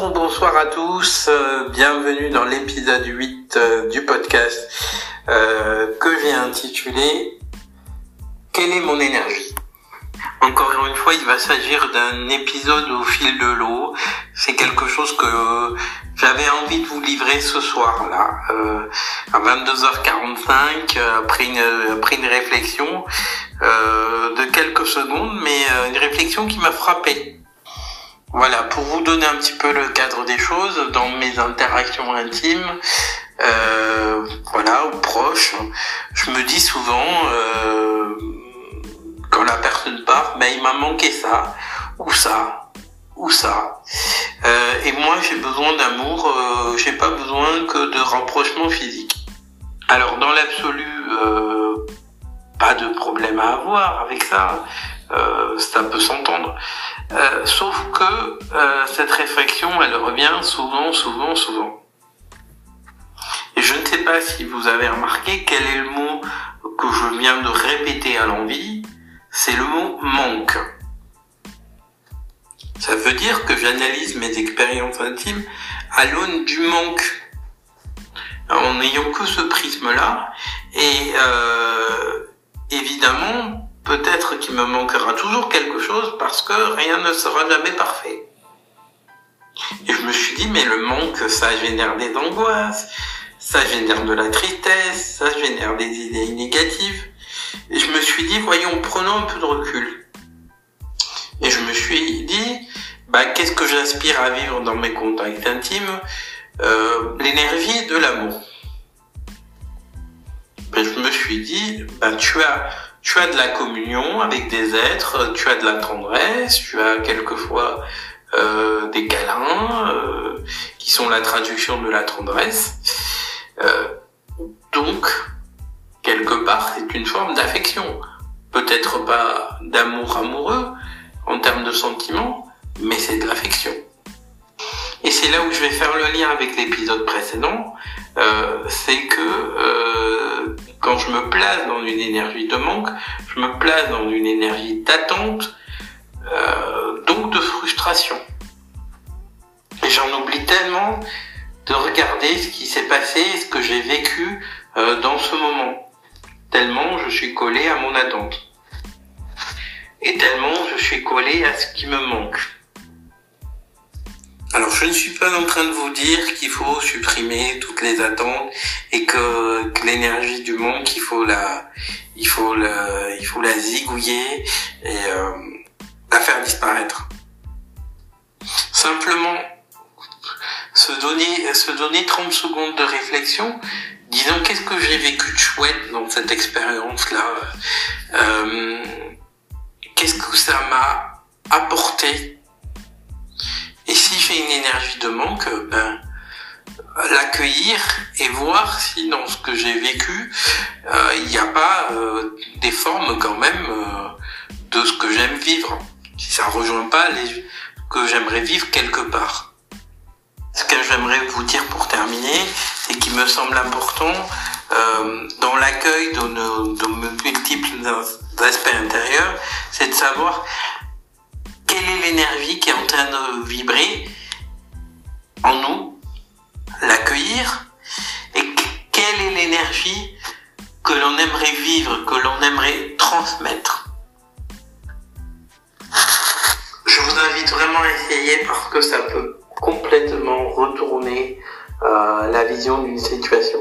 Bonsoir à tous, euh, bienvenue dans l'épisode 8 euh, du podcast euh, que j'ai intitulé Quelle est mon énergie? Encore une fois, il va s'agir d'un épisode au fil de l'eau. C'est quelque chose que j'avais envie de vous livrer ce soir-là, à 22h45, après une, après une réflexion de quelques secondes, mais une réflexion qui m'a frappé. Voilà, pour vous donner un petit peu le cadre des choses, dans mes interactions intimes, euh, voilà, ou proches, je me dis souvent, euh, quand la personne part, ben il m'a manqué ça, ou ça, ou ça. Euh, et moi, j'ai besoin d'amour, euh, j'ai pas besoin que de rapprochement physique. Alors, dans l'absolu, euh, pas de problème à avoir avec ça, euh, ça peut s'entendre. Euh, sauf que euh, cette réflexion, elle revient souvent, souvent, souvent. Et je ne sais pas si vous avez remarqué quel est le mot que je viens de répéter à l'envie, c'est le mot manque. Ça veut dire que j'analyse mes expériences intimes à l'aune du manque, en n'ayant que ce prisme-là. Et euh, évidemment, peut-être qu'il me manquera toujours quelque chose parce que rien ne sera jamais parfait. Et je me suis dit, mais le manque, ça génère des angoisses, ça génère de la tristesse, ça génère des idées négatives. Et je me suis dit, voyons, prenons un peu de recul. Et je me suis dit, bah, qu'est-ce que j'aspire à vivre dans mes contacts intimes? Euh, L'énergie de l'amour. Et je me suis dit, bah, tu as tu as de la communion avec des êtres, tu as de la tendresse, tu as quelquefois euh, des câlins euh, qui sont la traduction de la tendresse. Euh, donc, quelque part, c'est une forme d'affection. Peut-être pas d'amour amoureux en termes de sentiments, mais c'est de l'affection. Et c'est là où je vais faire le lien avec l'épisode précédent, euh, c'est que euh, quand je me place dans une énergie de manque, je me place dans une énergie d'attente, euh, donc de frustration. Et j'en oublie tellement de regarder ce qui s'est passé, ce que j'ai vécu dans ce moment. Tellement je suis collé à mon attente. Et tellement je suis collé à ce qui me manque. Alors je ne suis pas en train de vous dire qu'il faut supprimer toutes les attentes et que, l'énergie du monde il faut la il faut la il faut la zigouiller et euh, la faire disparaître. Simplement se donner se donner 30 secondes de réflexion, disons qu'est-ce que j'ai vécu de chouette dans cette expérience là euh, qu'est-ce que ça m'a apporté? Une énergie de manque, ben, l'accueillir et voir si dans ce que j'ai vécu, euh, il n'y a pas euh, des formes quand même euh, de ce que j'aime vivre. Si ça rejoint pas les que j'aimerais vivre quelque part. Ce que j'aimerais vous dire pour terminer, c'est qu'il me semble important dans l'accueil de de nos multiples aspects intérieurs, c'est de savoir l'énergie qui est en train de vibrer en nous, l'accueillir, et quelle est l'énergie que l'on aimerait vivre, que l'on aimerait transmettre? Je vous invite vraiment à essayer parce que ça peut complètement retourner euh, la vision d'une situation.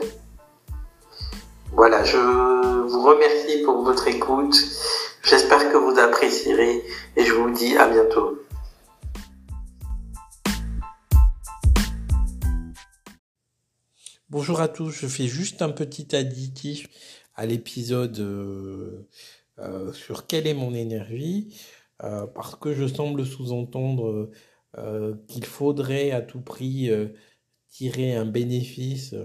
Voilà, je vous remercie pour votre écoute. J'espère que vous apprécierez et je vous dis à bientôt. Bonjour à tous, je fais juste un petit additif à l'épisode euh, euh, sur quelle est mon énergie, euh, parce que je semble sous-entendre qu'il faudrait à tout prix tirer un bénéfice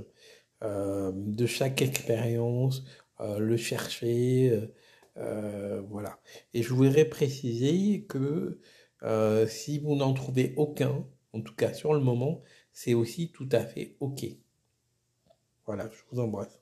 de chaque expérience, le chercher, euh, voilà. Et je voudrais préciser que euh, si vous n'en trouvez aucun, en tout cas sur le moment, c'est aussi tout à fait OK. Voilà, je vous embrasse.